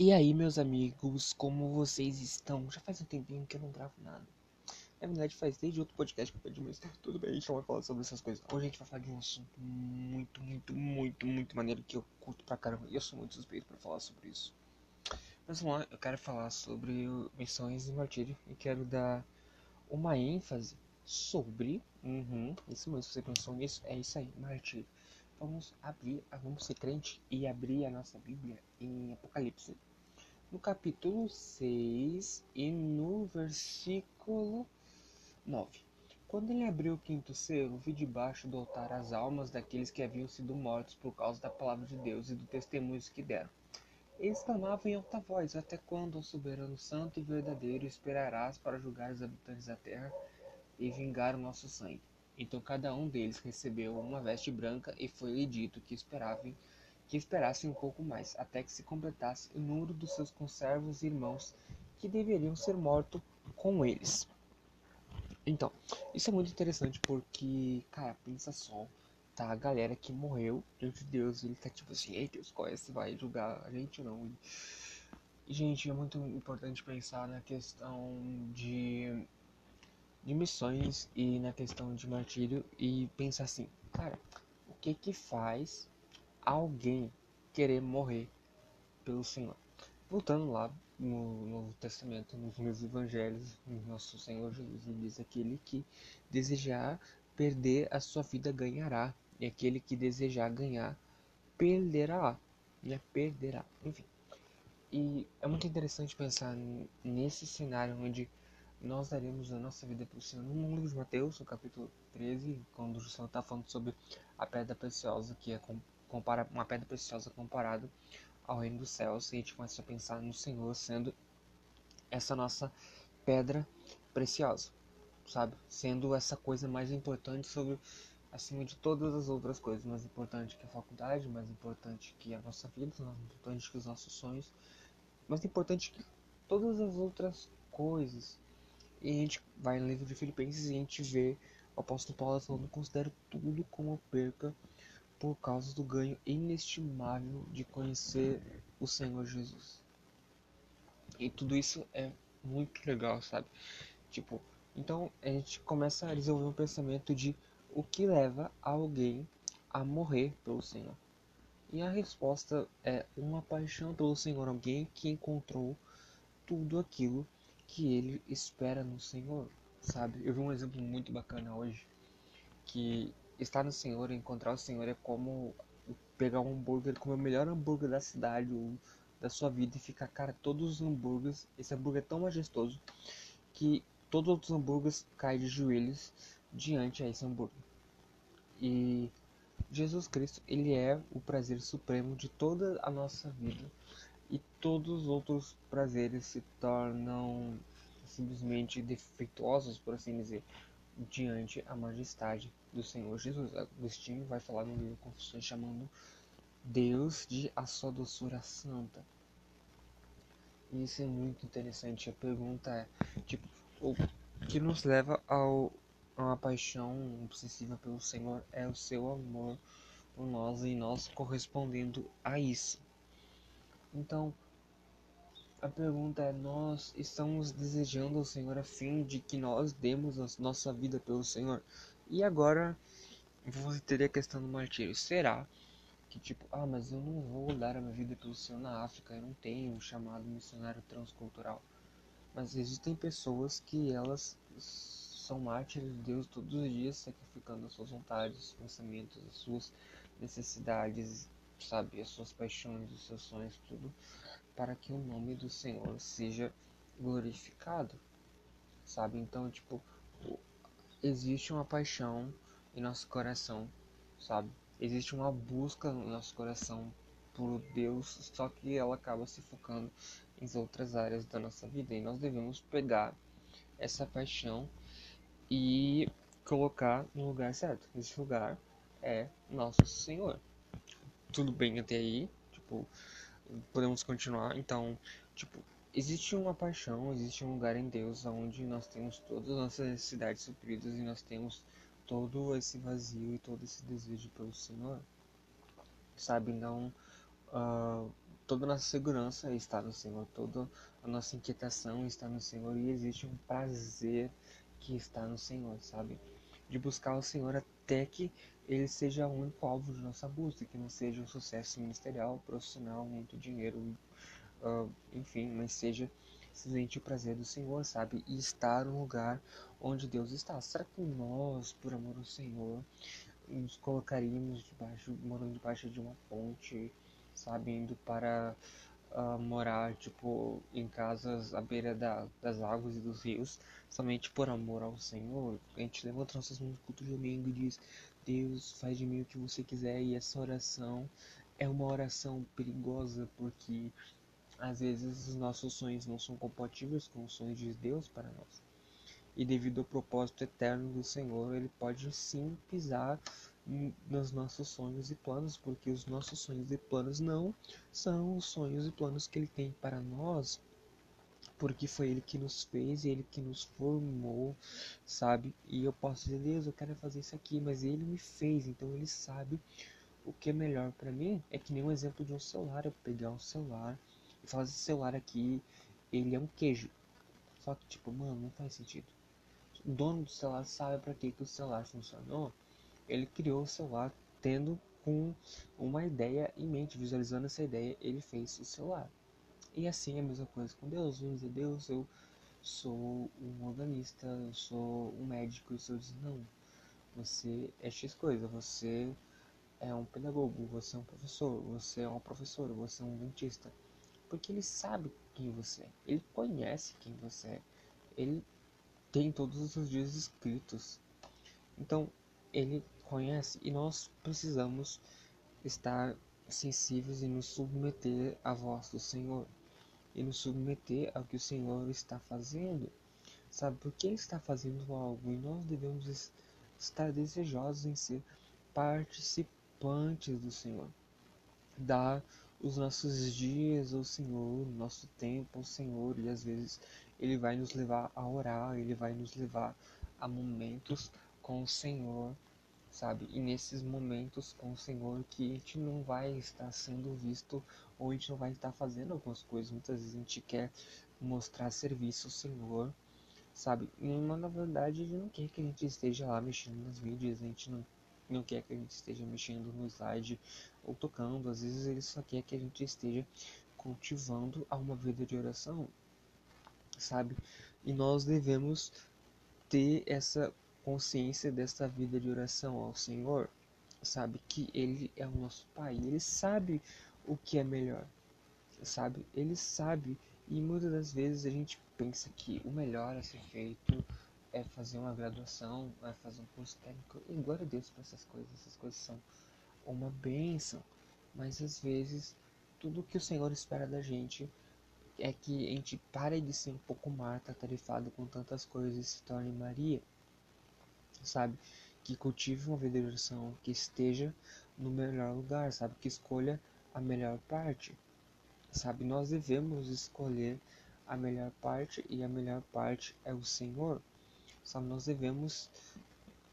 E aí, meus amigos, como vocês estão? Já faz um tempinho que eu não gravo nada. Na verdade, faz desde outro podcast que eu pedi, mas tudo bem, a gente não vai falar sobre essas coisas. Hoje a gente vai falar de um assunto muito, muito, muito, muito maneiro que eu curto pra caramba. E eu sou muito suspeito pra falar sobre isso. Mas vamos lá, eu quero falar sobre missões e martírio e quero dar uma ênfase sobre. Uhum, isso mesmo, você pensou nisso? É isso aí, martírio. Vamos abrir, vamos ser crente e abrir a nossa Bíblia em Apocalipse no capítulo 6 e no versículo 9. Quando ele abriu o quinto selo, vi debaixo do altar as almas daqueles que haviam sido mortos por causa da palavra de Deus e do testemunho que deram. Eles clamavam em alta voz: Até quando, ó soberano santo e verdadeiro, esperarás para julgar os habitantes da terra e vingar o nosso sangue? Então cada um deles recebeu uma veste branca e foi-lhe dito que esperavam que esperasse um pouco mais, até que se completasse o número dos seus conservos e irmãos que deveriam ser mortos com eles. Então, isso é muito interessante porque, cara, pensa só, tá? A galera que morreu diante de Deus, ele tá tipo assim, ei Deus, qual é esse vai julgar a gente ou não? E, gente, é muito importante pensar na questão de, de missões e na questão de martírio e pensar assim, cara, o que que faz alguém querer morrer pelo Senhor. Voltando lá no Novo Testamento, nos meus evangelhos, nosso Senhor Jesus diz aquele que desejar perder a sua vida ganhará, e aquele que desejar ganhar perderá, né? Perderá, enfim. E é muito interessante pensar nesse cenário onde nós daremos a nossa vida para o Senhor. No livro de Mateus, no capítulo 13, quando o Senhor está falando sobre a pedra preciosa que é compara uma pedra preciosa comparado ao reino dos céus, e a gente começa a pensar no Senhor sendo essa nossa pedra preciosa, sabe? Sendo essa coisa mais importante sobre acima de todas as outras coisas, mais importante que a faculdade, mais importante que a nossa vida, mais importante que os nossos sonhos, mais importante que todas as outras coisas. E a gente vai no livro de Filipenses e a gente vê o apóstolo Paulo falando: considero tudo como perca por causa do ganho inestimável de conhecer o Senhor Jesus. E tudo isso é muito legal, sabe? Tipo, então a gente começa a desenvolver um pensamento de o que leva alguém a morrer pelo Senhor. E a resposta é uma paixão pelo Senhor, alguém que encontrou tudo aquilo que ele espera no Senhor, sabe? Eu vi um exemplo muito bacana hoje que estar no Senhor, encontrar o Senhor é como pegar um hambúrguer, comer o melhor hambúrguer da cidade ou da sua vida e ficar, cara, todos os hambúrgueres, esse hambúrguer é tão majestoso que todos os outros hambúrgueres caem de joelhos diante a esse hambúrguer. E Jesus Cristo, ele é o prazer supremo de toda a nossa vida e todos os outros prazeres se tornam simplesmente defeituosos, por assim dizer, diante a majestade do Senhor Jesus. Agostinho vai falar no livro Confissões chamando Deus de a sua doçura santa. Isso é muito interessante. A pergunta é, tipo, o que nos leva ao, a uma paixão obsessiva pelo Senhor é o seu amor por nós e nós correspondendo a isso. Então, a pergunta é: nós estamos desejando o Senhor a fim de que nós demos a nossa vida pelo Senhor? E agora você teria a questão do martírio. Será que tipo, ah, mas eu não vou dar a minha vida pelo Senhor na África, eu não tenho um chamado missionário transcultural. Mas existem pessoas que elas são mártires de Deus todos os dias, sacrificando as suas vontades, os pensamentos, as suas necessidades, sabe, as suas paixões, os seus sonhos, tudo para que o nome do Senhor seja glorificado, sabe? Então, tipo, existe uma paixão em nosso coração, sabe? Existe uma busca no nosso coração por Deus, só que ela acaba se focando em outras áreas da nossa vida e nós devemos pegar essa paixão e colocar no lugar certo. Esse lugar é nosso Senhor. Tudo bem até aí? Tipo, podemos continuar. Então, tipo, existe uma paixão, existe um lugar em Deus onde nós temos todas as nossas necessidades supridas e nós temos todo esse vazio e todo esse desejo pelo Senhor. Sabe, não uh, toda a nossa segurança está no Senhor, toda a nossa inquietação está no Senhor e existe um prazer que está no Senhor, sabe? De buscar o Senhor até que ele seja o único alvo de nossa busca, que não seja um sucesso ministerial, profissional, muito dinheiro, uh, enfim, mas seja simplesmente o prazer do Senhor, sabe? E estar no lugar onde Deus está. Será que nós, por amor ao Senhor, nos colocaríamos debaixo, morando debaixo de uma ponte, sabe, indo para uh, morar, tipo, em casas à beira da, das águas e dos rios, somente por amor ao Senhor. A gente levanta nossas mãos no culto de domingo e diz, Deus, faz de mim o que você quiser, e essa oração é uma oração perigosa, porque às vezes os nossos sonhos não são compatíveis com os sonhos de Deus para nós. E devido ao propósito eterno do Senhor, ele pode sim pisar nos nossos sonhos e planos, porque os nossos sonhos e planos não são os sonhos e planos que Ele tem para nós, porque foi Ele que nos fez, Ele que nos formou, sabe? E eu posso dizer, Deus, eu quero fazer isso aqui, mas Ele me fez, então Ele sabe o que é melhor para mim. É que nem um exemplo de um celular, eu pegar um celular esse celular aqui, ele é um queijo. Só que, tipo, mano, não faz sentido. O dono do celular sabe para que, que o celular funcionou ele criou o celular tendo com uma ideia em mente, visualizando essa ideia, ele fez o celular. E assim é a mesma coisa com Deus. Vamos dizer, Deus, eu sou um organista, eu sou um médico, e Deus diz, não, você é X coisa, você é um pedagogo, você é um professor, você é uma professora, você é um dentista. Porque ele sabe quem você é, ele conhece quem você é, ele tem todos os dias escritos. Então, ele conhece e nós precisamos estar sensíveis e nos submeter à voz do Senhor e nos submeter ao que o Senhor está fazendo, sabe? Porque Ele está fazendo algo e nós devemos estar desejosos em ser participantes do Senhor, dar os nossos dias ao Senhor, nosso tempo ao Senhor e às vezes Ele vai nos levar a orar, Ele vai nos levar a momentos com o Senhor sabe? E nesses momentos com o Senhor que a gente não vai estar sendo visto ou a gente não vai estar fazendo algumas coisas. Muitas vezes a gente quer mostrar serviço ao Senhor, sabe? Mas na verdade ele não quer que a gente esteja lá mexendo nas mídias, a gente não, não quer que a gente esteja mexendo no slide ou tocando. Às vezes ele só quer que a gente esteja cultivando uma vida de oração, sabe? E nós devemos ter essa consciência desta vida de oração ao Senhor, sabe que Ele é o nosso Pai, Ele sabe o que é melhor, sabe? Ele sabe e muitas das vezes a gente pensa que o melhor a ser feito é fazer uma graduação, é fazer um curso técnico. E glória a Deus por essas coisas, essas coisas são uma bênção. Mas às vezes tudo que o Senhor espera da gente é que a gente pare de ser um pouco Marta, tarefado com tantas coisas e se torne Maria sabe? Que cultive uma vida de oração, que esteja no melhor lugar, sabe? Que escolha a melhor parte, sabe? Nós devemos escolher a melhor parte e a melhor parte é o Senhor, sabe? Nós devemos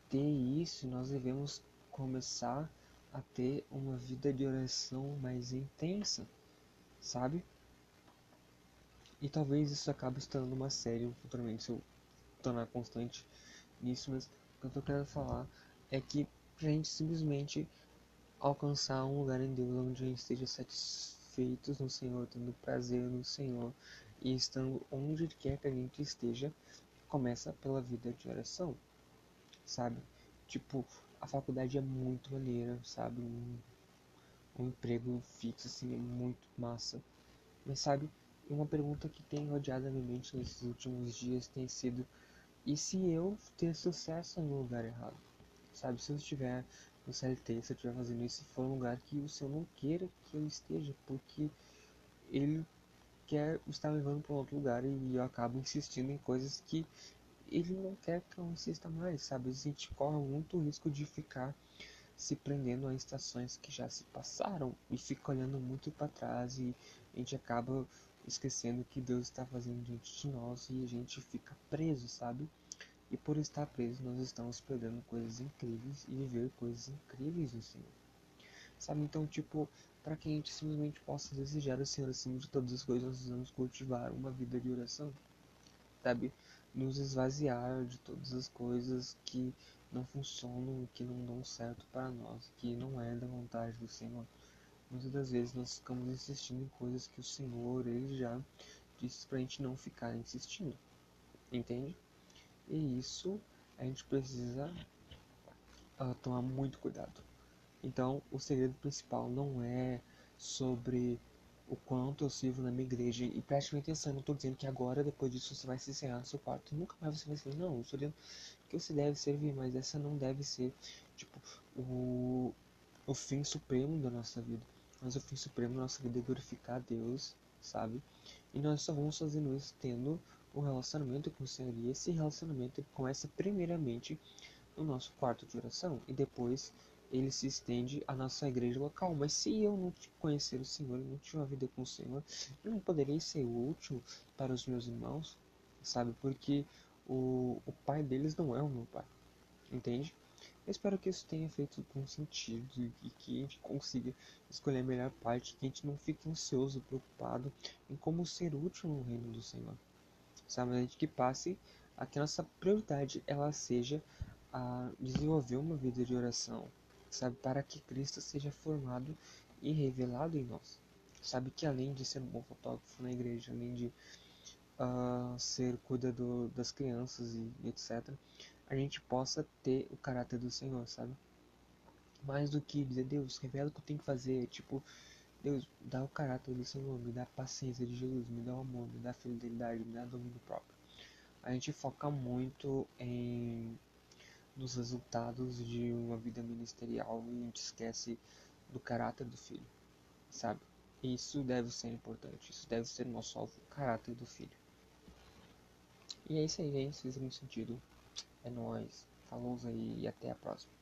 ter isso, nós devemos começar a ter uma vida de oração mais intensa, sabe? E talvez isso acabe se tornando uma série futuramente se eu tornar constante nisso, mas que eu tô querendo falar é que pra gente simplesmente alcançar um lugar em Deus onde a gente esteja satisfeitos no Senhor, tendo prazer no Senhor e estando onde quer que a gente esteja, começa pela vida de oração, sabe? Tipo, a faculdade é muito maneira, sabe? Um, um emprego fixo, assim, é muito massa. Mas, sabe, uma pergunta que tem rodeado a minha mente nesses últimos dias tem sido e se eu ter sucesso no lugar errado? Sabe, se eu estiver no CLT, se eu estiver fazendo isso, for um lugar que o Senhor não queira que eu esteja, porque Ele quer estar levando para outro lugar e eu acabo insistindo em coisas que Ele não quer que eu insista mais, sabe? A gente corre muito risco de ficar se prendendo a estações que já se passaram e fica olhando muito para trás e a gente acaba esquecendo que Deus está fazendo diante de nós e a gente fica preso, sabe? E por estar preso, nós estamos perdendo coisas incríveis e viver coisas incríveis no Senhor. Sabe? Então, tipo, para que a gente simplesmente possa desejar o Senhor acima de todas as coisas, nós precisamos cultivar uma vida de oração, sabe? Nos esvaziar de todas as coisas que não funcionam, que não dão certo para nós, que não é da vontade do Senhor. Muitas das vezes nós ficamos insistindo em coisas que o Senhor ele já disse para a gente não ficar insistindo, entende? E isso a gente precisa uh, tomar muito cuidado. Então, o segredo principal não é sobre o quanto eu sirvo na minha igreja. E preste atenção, eu não estou dizendo que agora, depois disso, você vai se encerrar no seu quarto. Nunca mais você vai servir. Não, eu estou dizendo que você deve servir, mas essa não deve ser, tipo, o, o fim supremo da nossa vida. Mas o fim supremo da nossa vida é glorificar a Deus, sabe? E nós só vamos fazendo isso tendo um relacionamento com o Senhor. E esse relacionamento começa primeiramente no nosso quarto de oração. E depois ele se estende à nossa igreja local. Mas se eu não conhecer o Senhor, não tiver uma vida com o Senhor, eu não poderei ser útil para os meus irmãos, sabe? Porque o, o pai deles não é o meu pai, entende? Eu espero que isso tenha feito com sentido e que a gente consiga escolher a melhor parte, que a gente não fique ansioso, preocupado em como ser útil no reino do Senhor. Sabe, a gente que passe a que a nossa prioridade ela seja a desenvolver uma vida de oração, sabe? Para que Cristo seja formado e revelado em nós. Sabe que além de ser um bom fotógrafo na igreja, além de uh, ser cuidador das crianças e, e etc., a gente possa ter o caráter do Senhor, sabe? Mais do que dizer, Deus, revela o que eu tenho que fazer. Tipo, Deus, dá o caráter do Senhor, me dá a paciência de Jesus, me dá o amor, me dá a fidelidade, me dá o domínio próprio. A gente foca muito em nos resultados de uma vida ministerial e a gente esquece do caráter do filho, sabe? Isso deve ser importante, isso deve ser nosso alvo, o caráter do filho. E é isso aí, gente, se muito sentido. É nóis, falou aí e até a próxima.